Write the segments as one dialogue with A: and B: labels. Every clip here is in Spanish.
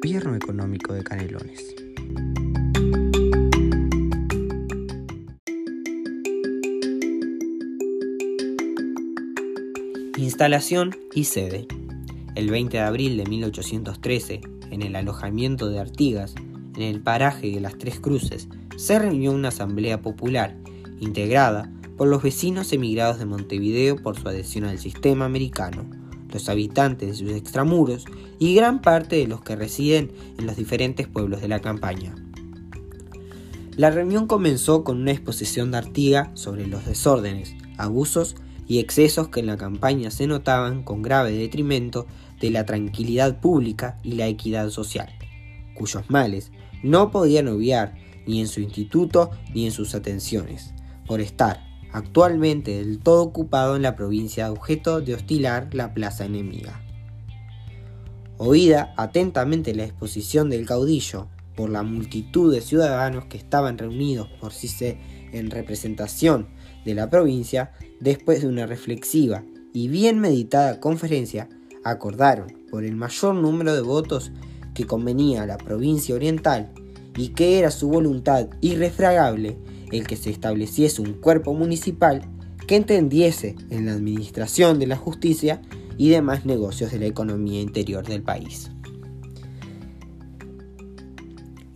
A: gobierno económico de Canelones. Instalación y sede. El 20 de abril de 1813, en el alojamiento de Artigas, en el paraje de las Tres Cruces, se reunió una asamblea popular integrada por los vecinos emigrados de Montevideo por su adhesión al sistema americano, los habitantes de sus extramuros y gran parte de los que residen en los diferentes pueblos de la campaña. La reunión comenzó con una exposición de Artiga sobre los desórdenes, abusos y excesos que en la campaña se notaban con grave detrimento de la tranquilidad pública y la equidad social, cuyos males no podían obviar ni en su instituto ni en sus atenciones, por estar actualmente del todo ocupado en la provincia objeto de hostilar la plaza enemiga. Oída atentamente la exposición del caudillo por la multitud de ciudadanos que estaban reunidos por sí en representación de la provincia, después de una reflexiva y bien meditada conferencia, acordaron por el mayor número de votos que convenía a la provincia oriental y que era su voluntad irrefragable el que se estableciese un cuerpo municipal que entendiese en la administración de la justicia y demás negocios de la economía interior del país.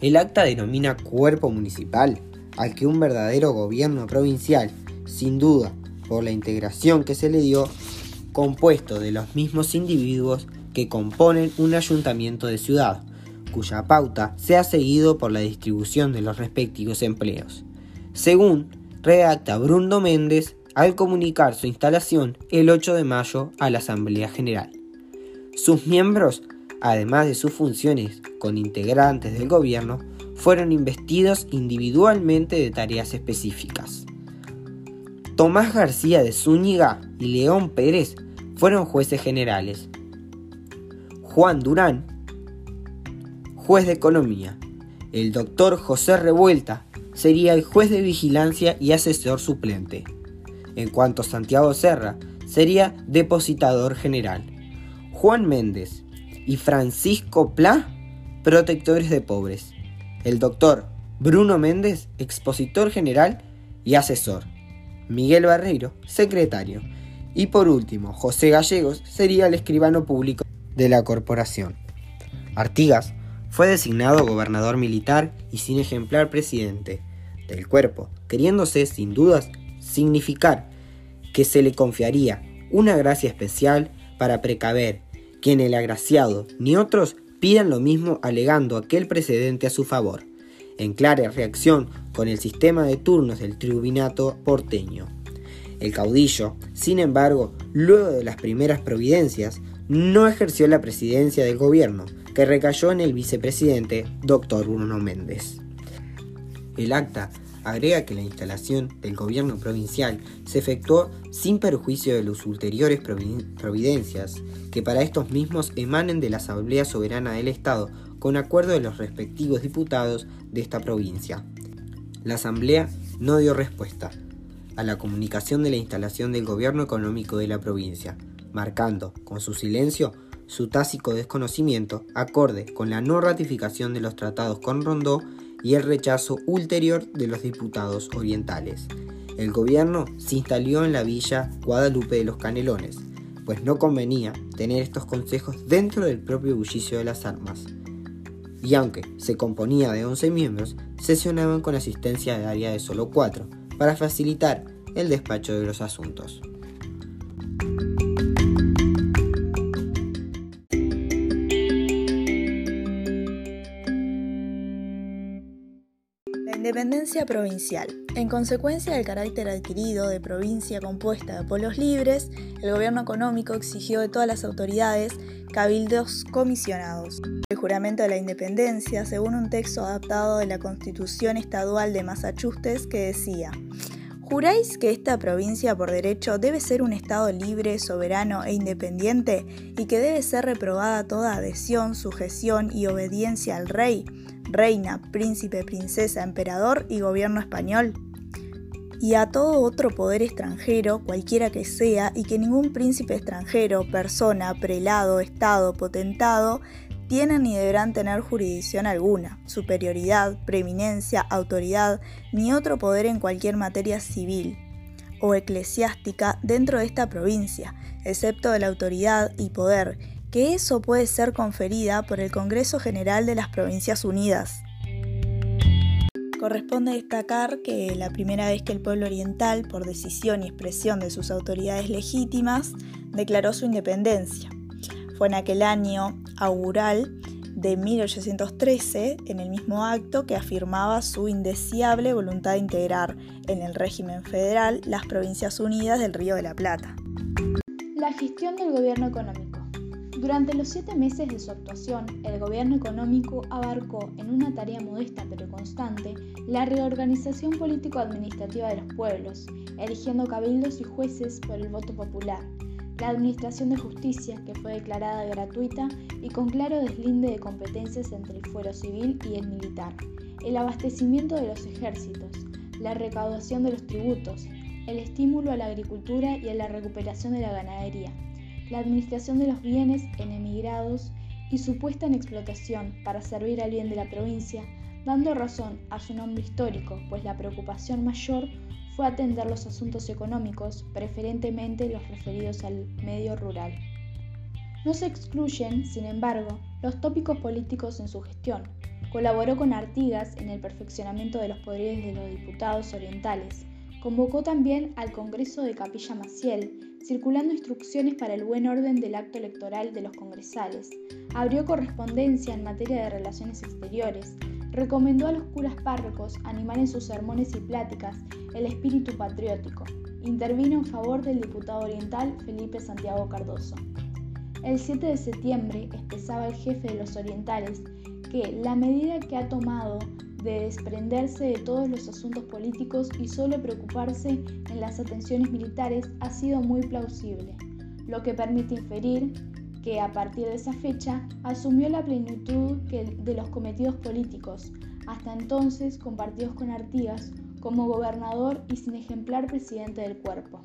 A: El acta denomina cuerpo municipal al que un verdadero gobierno provincial, sin duda, por la integración que se le dio, compuesto de los mismos individuos que componen un ayuntamiento de ciudad, cuya pauta se ha seguido por la distribución de los respectivos empleos según redacta Bruno Méndez al comunicar su instalación el 8 de mayo a la Asamblea General. Sus miembros, además de sus funciones con integrantes del gobierno, fueron investidos individualmente de tareas específicas. Tomás García de Zúñiga y León Pérez fueron jueces generales. Juan Durán, juez de economía. El doctor José Revuelta sería el juez de vigilancia y asesor suplente. En cuanto a Santiago Serra, sería depositador general. Juan Méndez y Francisco Pla, protectores de pobres. El doctor Bruno Méndez, expositor general y asesor. Miguel Barreiro, secretario. Y por último, José Gallegos sería el escribano público de la corporación. Artigas fue designado gobernador militar y sin ejemplar presidente del cuerpo, queriéndose sin dudas significar que se le confiaría una gracia especial para precaver que ni el agraciado ni otros pidan lo mismo alegando aquel precedente a su favor, en clara reacción con el sistema de turnos del tribunado porteño. El caudillo, sin embargo, luego de las primeras providencias, no ejerció la presidencia del gobierno, que recayó en el vicepresidente Dr. Bruno Méndez. El acta agrega que la instalación del gobierno provincial se efectuó sin perjuicio de las ulteriores providencias que para estos mismos emanen de la Asamblea Soberana del Estado con acuerdo de los respectivos diputados de esta provincia. La Asamblea no dio respuesta a la comunicación de la instalación del gobierno económico de la provincia, marcando con su silencio su tácico desconocimiento acorde con la no ratificación de los tratados con Rondó y el rechazo ulterior de los diputados orientales. El gobierno se instaló en la villa Guadalupe de los Canelones, pues no convenía tener estos consejos dentro del propio bullicio de las armas. Y aunque se componía de 11 miembros, sesionaban con asistencia de área de solo 4, para facilitar el despacho de los asuntos.
B: Independencia provincial. En consecuencia del carácter adquirido de provincia compuesta de pueblos libres, el gobierno económico exigió de todas las autoridades cabildos comisionados. El juramento de la independencia, según un texto adaptado de la Constitución Estadual de Massachusetts que decía, ¿Juráis que esta provincia por derecho debe ser un Estado libre, soberano e independiente y que debe ser reprobada toda adhesión, sujeción y obediencia al rey? Reina, príncipe, princesa, emperador y gobierno español. Y a todo otro poder extranjero, cualquiera que sea, y que ningún príncipe extranjero, persona, prelado, estado, potentado, tienen ni deberán tener jurisdicción alguna, superioridad, preeminencia, autoridad, ni otro poder en cualquier materia civil o eclesiástica dentro de esta provincia, excepto de la autoridad y poder, que eso puede ser conferida por el Congreso General de las Provincias Unidas. Corresponde destacar que la primera vez que el pueblo oriental, por decisión y expresión de sus autoridades legítimas, declaró su independencia. Fue en aquel año augural de 1813, en el mismo acto que afirmaba su indeseable voluntad de integrar en el régimen federal las Provincias Unidas del Río de la Plata.
C: La gestión del gobierno económico. Durante los siete meses de su actuación, el gobierno económico abarcó, en una tarea modesta pero constante, la reorganización político-administrativa de los pueblos, eligiendo cabildos y jueces por el voto popular, la administración de justicia, que fue declarada gratuita y con claro deslinde de competencias entre el fuero civil y el militar, el abastecimiento de los ejércitos, la recaudación de los tributos, el estímulo a la agricultura y a la recuperación de la ganadería, la administración de los bienes en emigrados y su puesta en explotación para servir al bien de la provincia, dando razón a su nombre histórico, pues la preocupación mayor fue atender los asuntos económicos, preferentemente los referidos al medio rural. No se excluyen, sin embargo, los tópicos políticos en su gestión. Colaboró con Artigas en el perfeccionamiento de los poderes de los diputados orientales. Convocó también al Congreso de Capilla Maciel, circulando instrucciones para el buen orden del acto electoral de los congresales. Abrió correspondencia en materia de relaciones exteriores, recomendó a los curas párrocos animar en sus sermones y pláticas el espíritu patriótico. Intervino en favor del diputado oriental Felipe Santiago Cardoso. El 7 de septiembre expresaba el jefe de los orientales que la medida que ha tomado de desprenderse de todos los asuntos políticos y solo preocuparse en las atenciones militares ha sido muy plausible, lo que permite inferir que a partir de esa fecha asumió la plenitud de los cometidos políticos, hasta entonces compartidos con Artigas como gobernador y sin ejemplar presidente del cuerpo.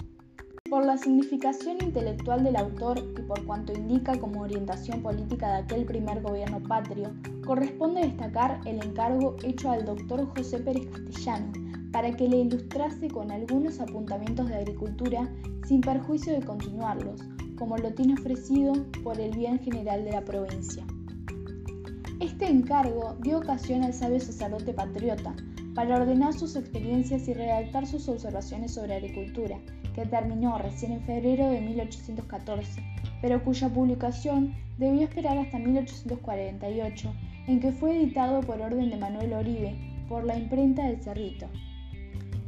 C: Por la significación intelectual del autor y por cuanto indica como orientación política de aquel primer gobierno patrio, corresponde destacar el encargo hecho al doctor José Pérez Castellano para que le ilustrase con algunos apuntamientos de agricultura sin perjuicio de continuarlos, como lo tiene ofrecido por el bien general de la provincia. Este encargo dio ocasión al sabio sacerdote patriota para ordenar sus experiencias y redactar sus observaciones sobre agricultura, que terminó recién en febrero de 1814, pero cuya publicación debió esperar hasta 1848, en que fue editado por orden de Manuel Oribe por la imprenta del Cerrito.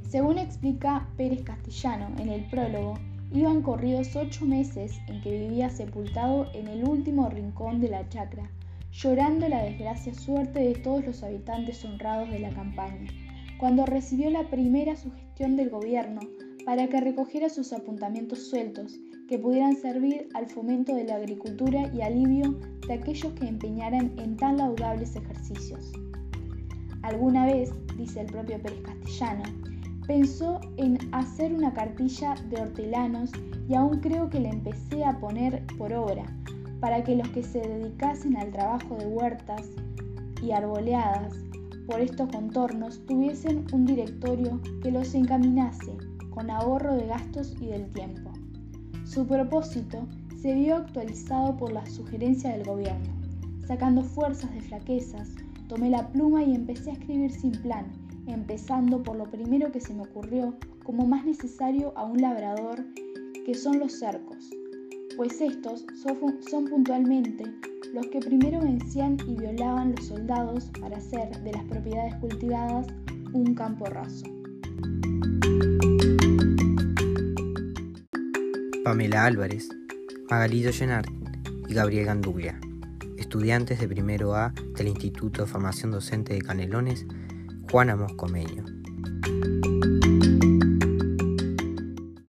C: Según explica Pérez Castellano en el prólogo, Iban corridos ocho meses en que vivía sepultado en el último rincón de la chacra, llorando la desgracia suerte de todos los habitantes honrados de la campaña, cuando recibió la primera sugestión del gobierno para que recogiera sus apuntamientos sueltos que pudieran servir al fomento de la agricultura y alivio de aquellos que empeñaran en tan laudables ejercicios. Alguna vez, dice el propio Pérez Castellano, pensó en hacer una cartilla de hortelanos y aún creo que la empecé a poner por obra, para que los que se dedicasen al trabajo de huertas y arboleadas por estos contornos tuviesen un directorio que los encaminase con ahorro de gastos y del tiempo. Su propósito se vio actualizado por la sugerencia del gobierno. Sacando fuerzas de flaquezas, tomé la pluma y empecé a escribir sin plan, empezando por lo primero que se me ocurrió como más necesario a un labrador, que son los cercos, pues estos son, puntualmente los que primero vencían y violaban los soldados para hacer de las propiedades cultivadas un campo raso.
A: Pamela Álvarez, Magalillo Llenart y Gabriel Gandulia, estudiantes de primero A del Instituto de Formación Docente de Canelones, Juana Moscomeño.